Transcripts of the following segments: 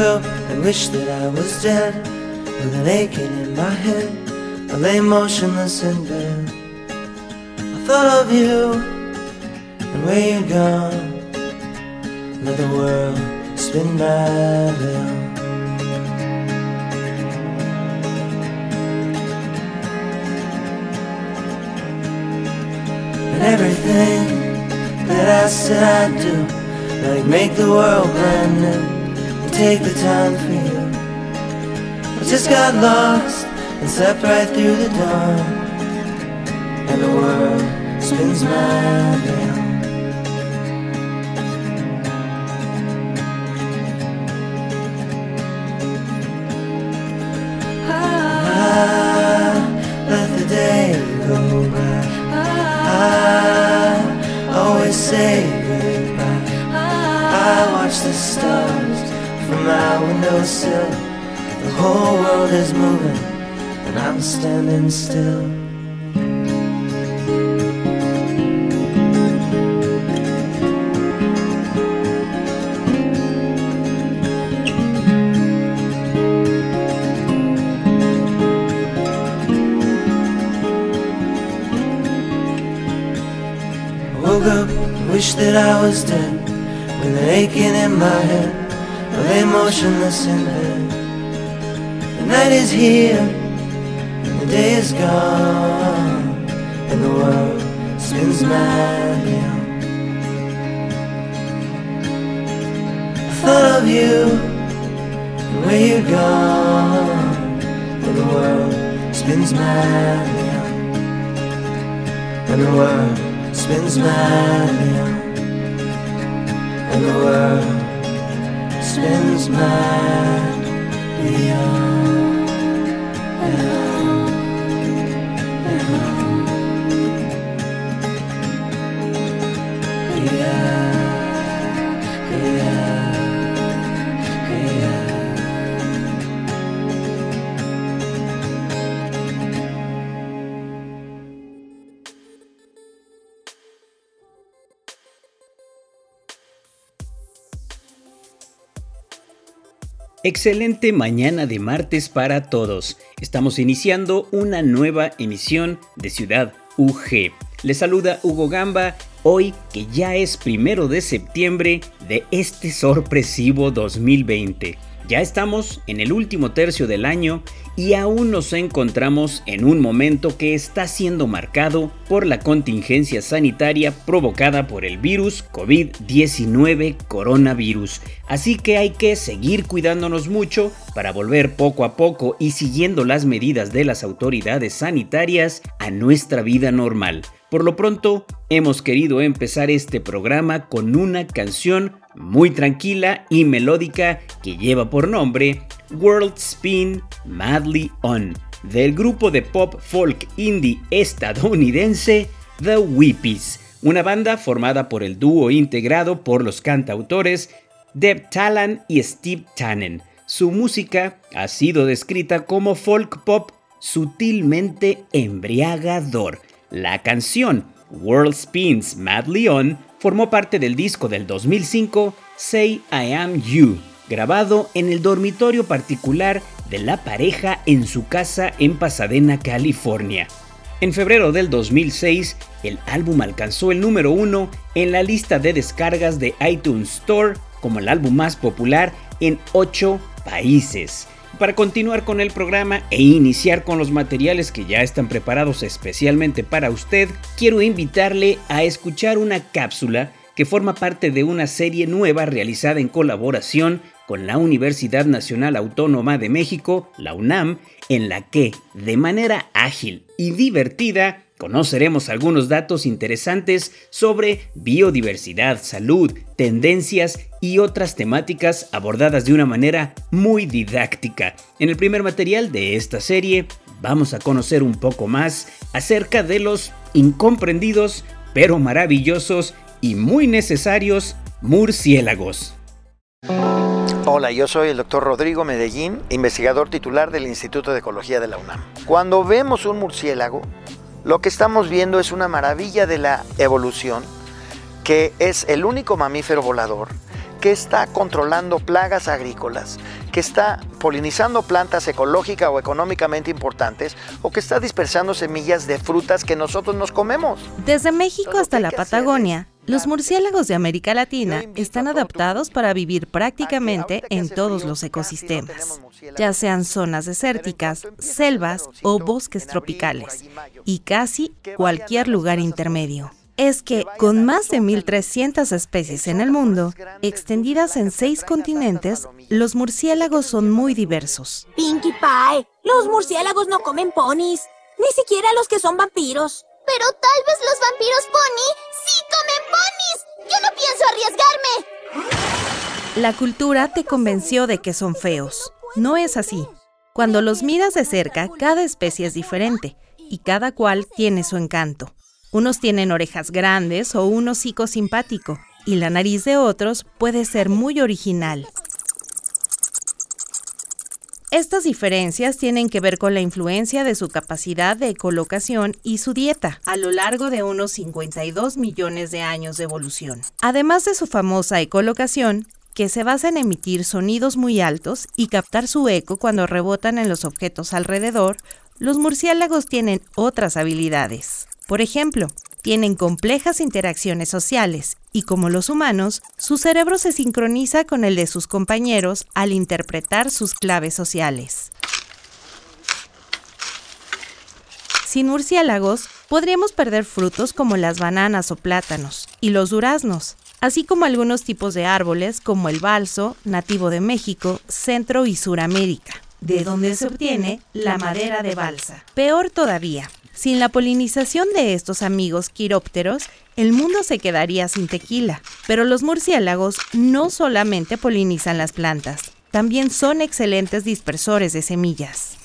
Up and wished that I was dead. With an aching in my head I lay motionless in bed. I thought of you And where you'd gone. Let the world spin madly And everything that I said I'd do Like make the world brand new take the time for you. I just got lost and slept right through the dawn, and the world spins madly on. I let the day go by. I always say goodbye. I watch the stars my windowsill. The whole world is moving, and I'm standing still. I woke up, wished that I was dead, with an aching in my head. Lay motionless in bed. The night is here, and the day is gone, and the world spins madly on. I thought of you, and where you're gone, and the world spins madly on. And the world spins madly on. And the world spins madly on and on Excelente mañana de martes para todos. Estamos iniciando una nueva emisión de Ciudad UG. Les saluda Hugo Gamba, hoy que ya es primero de septiembre de este sorpresivo 2020. Ya estamos en el último tercio del año y aún nos encontramos en un momento que está siendo marcado por la contingencia sanitaria provocada por el virus COVID-19 coronavirus. Así que hay que seguir cuidándonos mucho para volver poco a poco y siguiendo las medidas de las autoridades sanitarias a nuestra vida normal. Por lo pronto, hemos querido empezar este programa con una canción muy tranquila y melódica que lleva por nombre World Spin Madly On, del grupo de pop folk indie estadounidense The Whippies, una banda formada por el dúo integrado por los cantautores Deb Talan y Steve Tannen. Su música ha sido descrita como folk pop sutilmente embriagador. La canción World Spins Madly On formó parte del disco del 2005 Say I Am You, grabado en el dormitorio particular de la pareja en su casa en Pasadena, California. En febrero del 2006, el álbum alcanzó el número uno en la lista de descargas de iTunes Store como el álbum más popular en 8 países. Para continuar con el programa e iniciar con los materiales que ya están preparados especialmente para usted, quiero invitarle a escuchar una cápsula que forma parte de una serie nueva realizada en colaboración con la Universidad Nacional Autónoma de México, la UNAM, en la que, de manera ágil y divertida, conoceremos algunos datos interesantes sobre biodiversidad, salud, tendencias y otras temáticas abordadas de una manera muy didáctica. En el primer material de esta serie vamos a conocer un poco más acerca de los incomprendidos pero maravillosos y muy necesarios murciélagos. Hola, yo soy el doctor Rodrigo Medellín, investigador titular del Instituto de Ecología de la UNAM. Cuando vemos un murciélago, lo que estamos viendo es una maravilla de la evolución, que es el único mamífero volador que está controlando plagas agrícolas, que está polinizando plantas ecológicas o económicamente importantes o que está dispersando semillas de frutas que nosotros nos comemos. Desde México hasta la Patagonia, los murciélagos de América Latina están adaptados para vivir prácticamente en todos los ecosistemas, ya sean zonas desérticas, selvas o bosques tropicales, y casi cualquier lugar intermedio es que con más de 1.300 especies en el mundo, extendidas en seis continentes, los murciélagos son muy diversos. Pinkie Pie, los murciélagos no comen ponis, ni siquiera los que son vampiros. Pero tal vez los vampiros pony sí comen ponis. Yo no pienso arriesgarme. La cultura te convenció de que son feos. No es así. Cuando los miras de cerca, cada especie es diferente y cada cual tiene su encanto. Unos tienen orejas grandes o un hocico simpático, y la nariz de otros puede ser muy original. Estas diferencias tienen que ver con la influencia de su capacidad de colocación y su dieta a lo largo de unos 52 millones de años de evolución. Además de su famosa ecolocación, que se basa en emitir sonidos muy altos y captar su eco cuando rebotan en los objetos alrededor, los murciélagos tienen otras habilidades. Por ejemplo, tienen complejas interacciones sociales y como los humanos, su cerebro se sincroniza con el de sus compañeros al interpretar sus claves sociales. Sin murciélagos, podríamos perder frutos como las bananas o plátanos y los duraznos, así como algunos tipos de árboles como el balso, nativo de México, Centro y Suramérica, de donde se obtiene la madera de balsa. Peor todavía, sin la polinización de estos amigos quirópteros, el mundo se quedaría sin tequila. Pero los murciélagos no solamente polinizan las plantas, también son excelentes dispersores de semillas.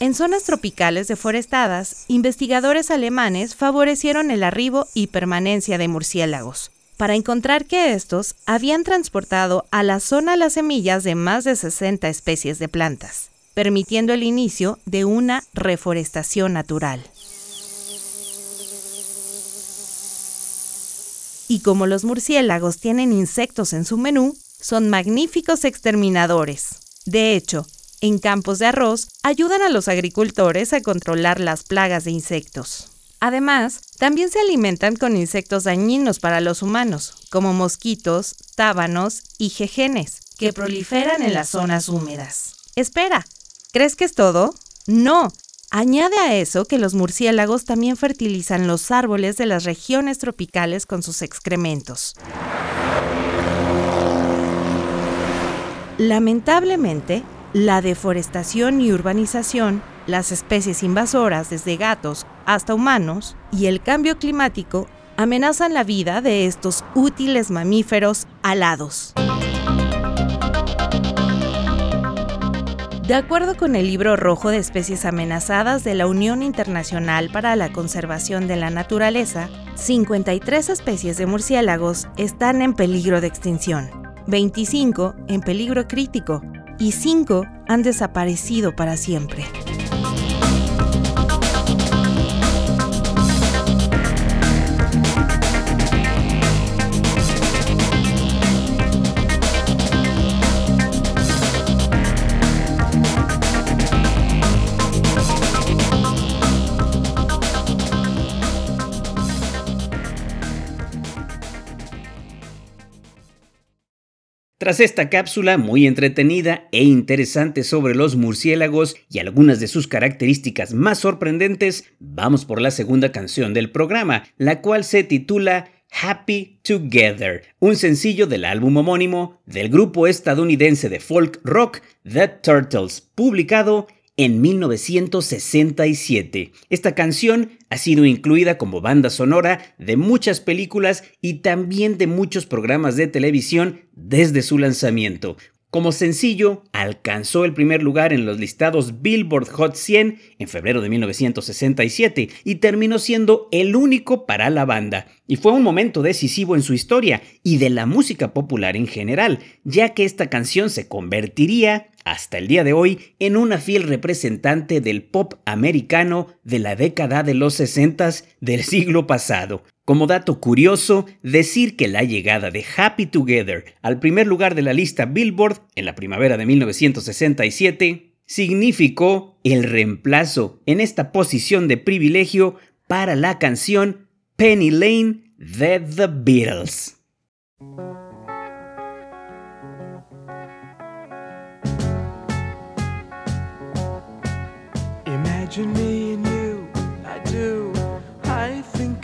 En zonas tropicales deforestadas, investigadores alemanes favorecieron el arribo y permanencia de murciélagos, para encontrar que estos habían transportado a la zona las semillas de más de 60 especies de plantas permitiendo el inicio de una reforestación natural. Y como los murciélagos tienen insectos en su menú, son magníficos exterminadores. De hecho, en campos de arroz ayudan a los agricultores a controlar las plagas de insectos. Además, también se alimentan con insectos dañinos para los humanos, como mosquitos, tábanos y jejenes, que proliferan en las zonas húmedas. Espera, ¿Crees que es todo? No. Añade a eso que los murciélagos también fertilizan los árboles de las regiones tropicales con sus excrementos. Lamentablemente, la deforestación y urbanización, las especies invasoras desde gatos hasta humanos y el cambio climático amenazan la vida de estos útiles mamíferos alados. De acuerdo con el libro rojo de especies amenazadas de la Unión Internacional para la Conservación de la Naturaleza, 53 especies de murciélagos están en peligro de extinción, 25 en peligro crítico y 5 han desaparecido para siempre. Tras esta cápsula muy entretenida e interesante sobre los murciélagos y algunas de sus características más sorprendentes, vamos por la segunda canción del programa, la cual se titula Happy Together, un sencillo del álbum homónimo del grupo estadounidense de folk rock The Turtles, publicado en 1967. Esta canción ha sido incluida como banda sonora de muchas películas y también de muchos programas de televisión desde su lanzamiento. Como sencillo, alcanzó el primer lugar en los listados Billboard Hot 100 en febrero de 1967 y terminó siendo el único para la banda. Y fue un momento decisivo en su historia y de la música popular en general, ya que esta canción se convertiría, hasta el día de hoy, en una fiel representante del pop americano de la década de los 60 del siglo pasado. Como dato curioso, decir que la llegada de Happy Together al primer lugar de la lista Billboard en la primavera de 1967 significó el reemplazo en esta posición de privilegio para la canción Penny Lane de The Beatles.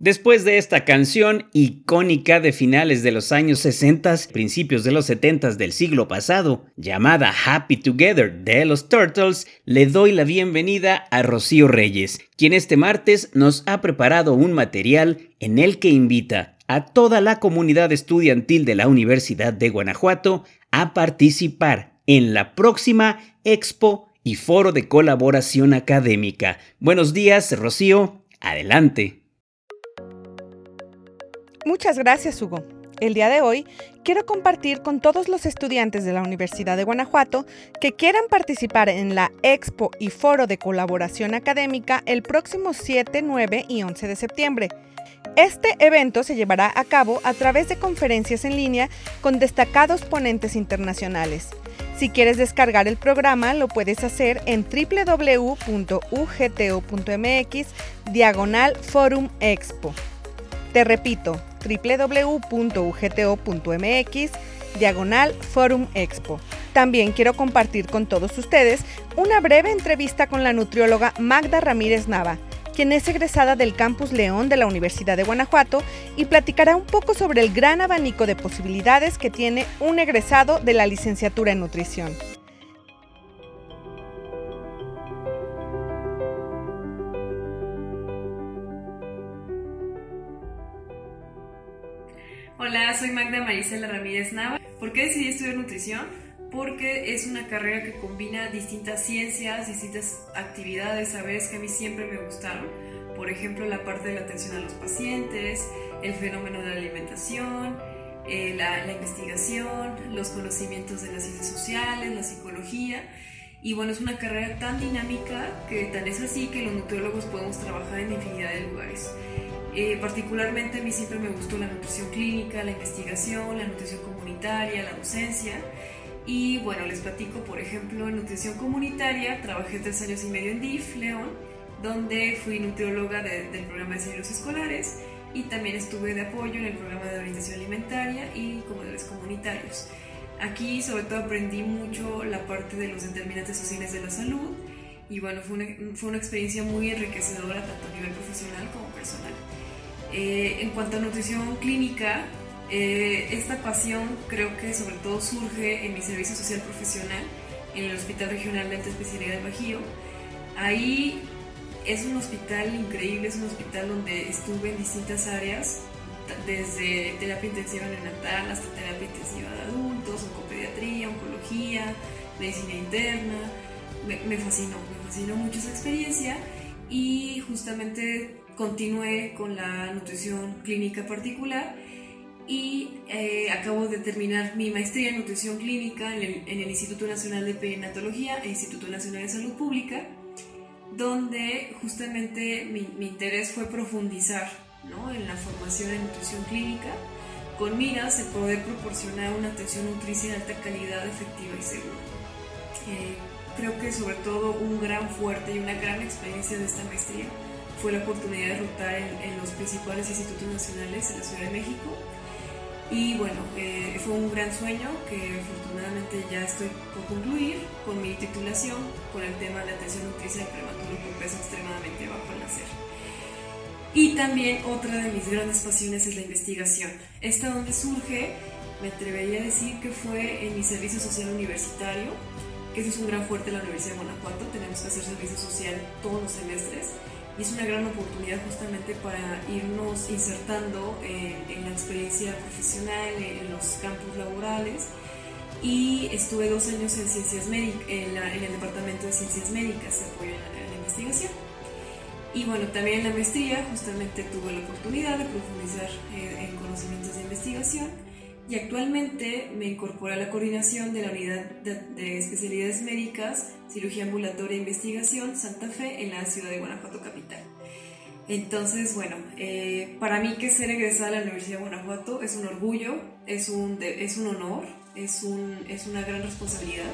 Después de esta canción icónica de finales de los años 60, principios de los 70 del siglo pasado, llamada Happy Together de los Turtles, le doy la bienvenida a Rocío Reyes, quien este martes nos ha preparado un material en el que invita a toda la comunidad estudiantil de la Universidad de Guanajuato a participar en la próxima Expo y Foro de Colaboración Académica. Buenos días, Rocío. Adelante. Muchas gracias, Hugo. El día de hoy quiero compartir con todos los estudiantes de la Universidad de Guanajuato que quieran participar en la Expo y Foro de Colaboración Académica el próximo 7, 9 y 11 de septiembre. Este evento se llevará a cabo a través de conferencias en línea con destacados ponentes internacionales. Si quieres descargar el programa, lo puedes hacer en www.ugto.mx diagonal Forum Expo. Te repito, www.ugto.mx diagonal Forum Expo. También quiero compartir con todos ustedes una breve entrevista con la nutrióloga Magda Ramírez Nava, quien es egresada del Campus León de la Universidad de Guanajuato y platicará un poco sobre el gran abanico de posibilidades que tiene un egresado de la licenciatura en nutrición. Hola, soy Magda Marisela Ramírez Nava. ¿Por qué decidí estudiar nutrición? Porque es una carrera que combina distintas ciencias, distintas actividades, saberes que a mí siempre me gustaron. Por ejemplo, la parte de la atención a los pacientes, el fenómeno de la alimentación, eh, la, la investigación, los conocimientos de las ciencias sociales, la psicología. Y bueno, es una carrera tan dinámica que tan es así que los nutriólogos podemos trabajar en infinidad de lugares. Eh, particularmente a mí siempre me gustó la nutrición clínica, la investigación, la nutrición comunitaria, la docencia. Y bueno, les platico, por ejemplo, en nutrición comunitaria, trabajé tres años y medio en DIF, León, donde fui nutrióloga del programa de cerebros escolares y también estuve de apoyo en el programa de orientación alimentaria y comedores comunitarios. Aquí sobre todo aprendí mucho la parte de los determinantes sociales de la salud y bueno, fue una, fue una experiencia muy enriquecedora tanto a nivel profesional como personal. Eh, en cuanto a nutrición clínica, eh, esta pasión creo que sobre todo surge en mi servicio social profesional en el Hospital Regional de Alta Especialidad del Bajío. Ahí es un hospital increíble, es un hospital donde estuve en distintas áreas, desde terapia intensiva neonatal hasta terapia intensiva de adultos, oncopediatría, oncología, medicina interna. Me fascinó, fascinó mucho esa experiencia y justamente continué con la nutrición clínica particular y eh, acabo de terminar mi maestría en nutrición clínica en el, en el, Instituto Nacional de Perinatología e Instituto Nacional de Salud Pública, donde justamente mi, mi interés fue profundizar ¿no? en la formación en nutrición clínica con miras en poder proporcionar una atención nutricia de alta calidad, efectiva y segura. Eh, creo que sobre todo un gran fuerte y una gran experiencia de esta maestría fue la oportunidad de rotar en, en, los principales institutos nacionales en la Ciudad de México. Y bueno, eh, fue un gran sueño que afortunadamente ya estoy por concluir con mi titulación con el tema de atención nutricia del prematuro con peso extremadamente bajo al nacer. Y también otra de mis grandes pasiones es la investigación. Esta donde surge, me atrevería a decir que fue en mi servicio social universitario, que eso es un gran fuerte en la Universidad de Guanajuato, tenemos que hacer servicio social todos los semestres y es una gran oportunidad justamente para irnos insertando en, en la experiencia profesional, en, los campos laborales. Y estuve dos años en ciencias médicas, en, en, el departamento de ciencias médicas de apoyo en la, en la investigación. Y bueno, también en la maestría justamente tuve la oportunidad de profundizar eh, en conocimientos de investigación y actualmente me incorporé a la coordinación de la unidad de, de, especialidades médicas, cirugía ambulatoria e investigación Santa Fe en la ciudad de Guanajuato capital. Entonces, bueno, eh, para mí que ser egresada a la Universidad de Guanajuato es un orgullo, es un, de, es un honor, es, un, es una gran responsabilidad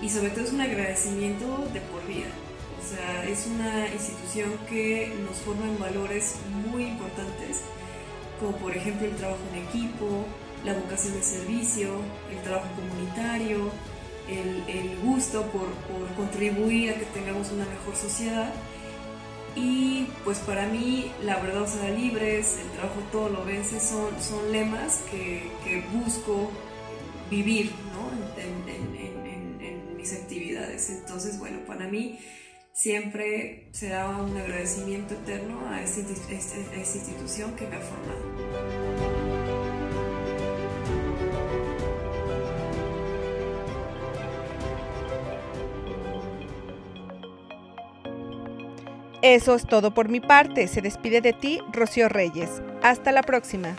y sobre todo es un agradecimiento de por vida. O sea, es una institución que nos forma en valores muy importantes, como por ejemplo el trabajo en equipo, la vocación de servicio, el trabajo comunitario, el, el gusto por, por, contribuir a que tengamos una mejor sociedad. Y pues para mí la verdad os hará libres, el trabajo todo lo vence, son, son lemas que, que busco vivir ¿no? en, en, en, en, mis actividades. Entonces, bueno, para mí siempre será un agradecimiento eterno a esta, a esta institución que me ha formado. Eso es todo por mi parte. Se despide de ti, Rocío Reyes. Hasta la próxima.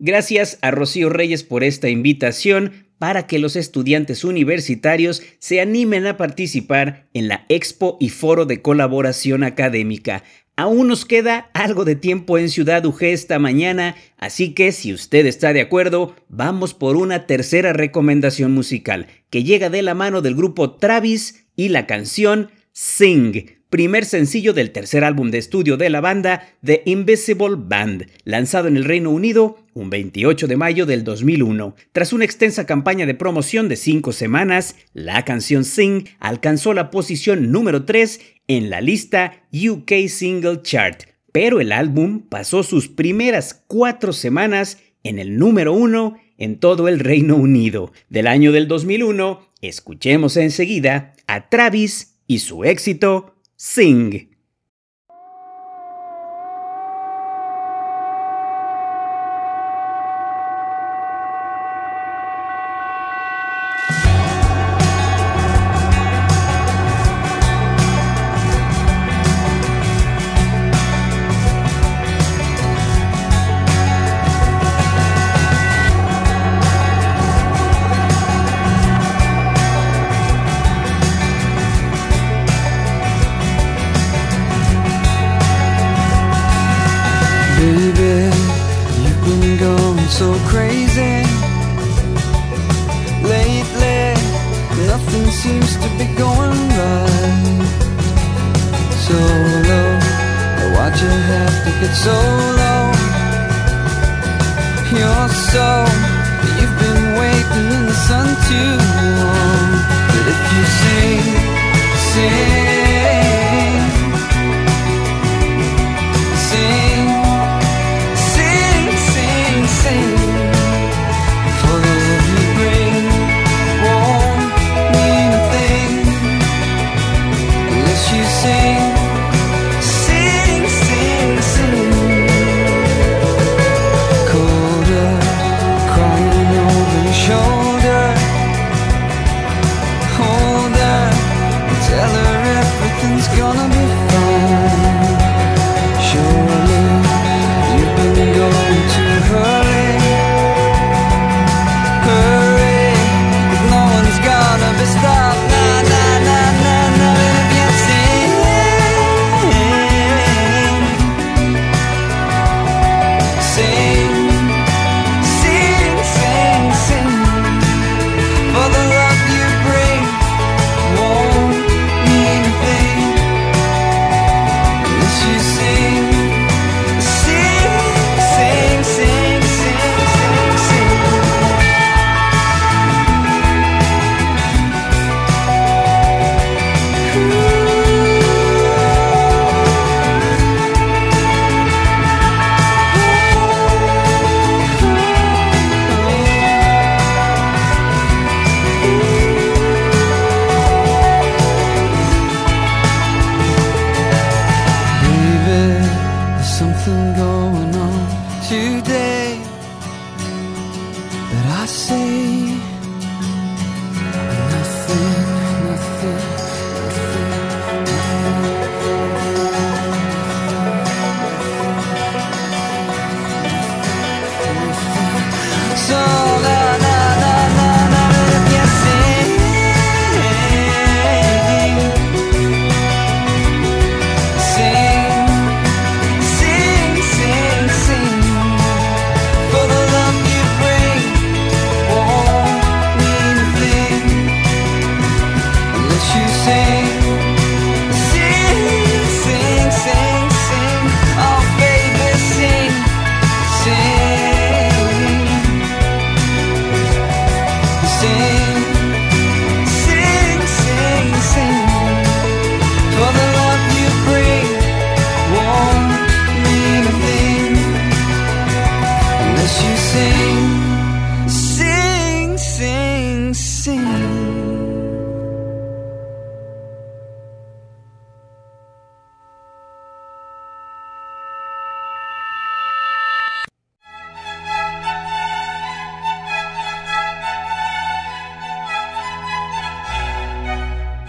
Gracias a Rocío Reyes por esta invitación para que los estudiantes universitarios se animen a participar en la Expo y Foro de Colaboración Académica. Aún nos queda algo de tiempo en Ciudad UG esta mañana, así que si usted está de acuerdo, vamos por una tercera recomendación musical que llega de la mano del grupo Travis y la canción Sing, primer sencillo del tercer álbum de estudio de la banda The Invisible Band, lanzado en el Reino Unido un 28 de mayo del 2001. Tras una extensa campaña de promoción de cinco semanas, la canción Sing alcanzó la posición número 3 en la lista UK Single Chart, pero el álbum pasó sus primeras cuatro semanas en el número 1 en todo el Reino Unido. Del año del 2001, escuchemos enseguida a Travis y su éxito Sing. Did you have to get so low? You're so You've been waiting in the sun too long But if you sing, sing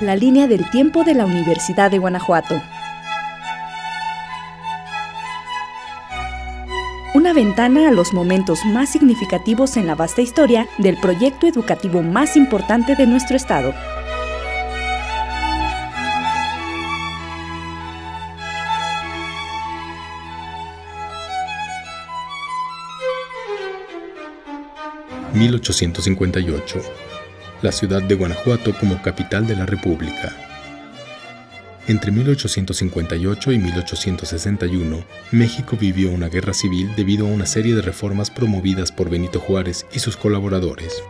la línea del tiempo de la Universidad de Guanajuato. Una ventana a los momentos más significativos en la vasta historia del proyecto educativo más importante de nuestro estado. ...1858 la ciudad de Guanajuato como capital de la República. Entre 1858 y 1861, México vivió una guerra civil debido a una serie de reformas promovidas por Benito Juárez y sus colaboradores.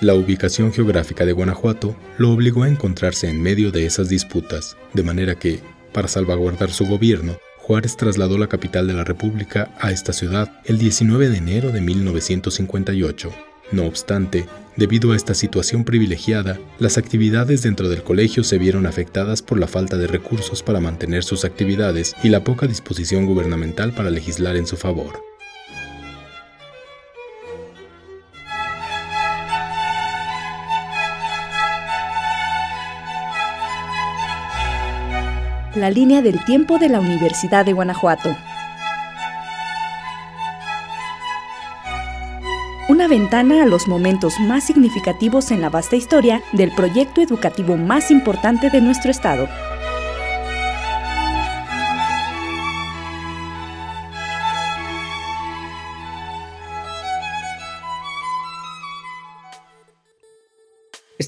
La ubicación geográfica de Guanajuato lo obligó a encontrarse en medio de esas disputas, de manera que, para salvaguardar su gobierno, Juárez trasladó la capital de la República a esta ciudad el 19 de enero de 1958. No obstante, debido a esta situación privilegiada, las actividades dentro del colegio se vieron afectadas por la falta de recursos para mantener sus actividades y la poca disposición gubernamental para legislar en su favor. La línea del tiempo de la Universidad de Guanajuato. Ventana a los momentos más significativos en la vasta historia del proyecto educativo más importante de nuestro estado.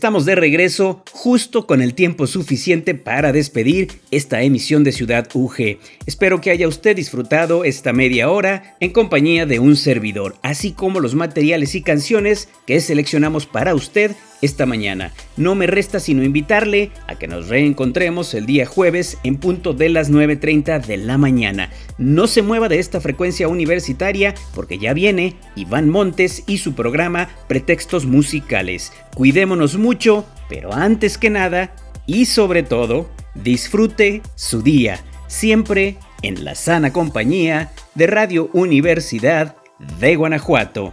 Estamos de regreso justo con el tiempo suficiente para despedir esta emisión de Ciudad UG. Espero que haya usted disfrutado esta media hora en compañía de un servidor, así como los materiales y canciones que seleccionamos para usted esta mañana. No me resta sino invitarle a que nos reencontremos el día jueves en punto de las 9.30 de la mañana. No se mueva de esta frecuencia universitaria porque ya viene Iván Montes y su programa Pretextos Musicales. Cuidémonos mucho, pero antes que nada y sobre todo, disfrute su día, siempre en la sana compañía de Radio Universidad de Guanajuato.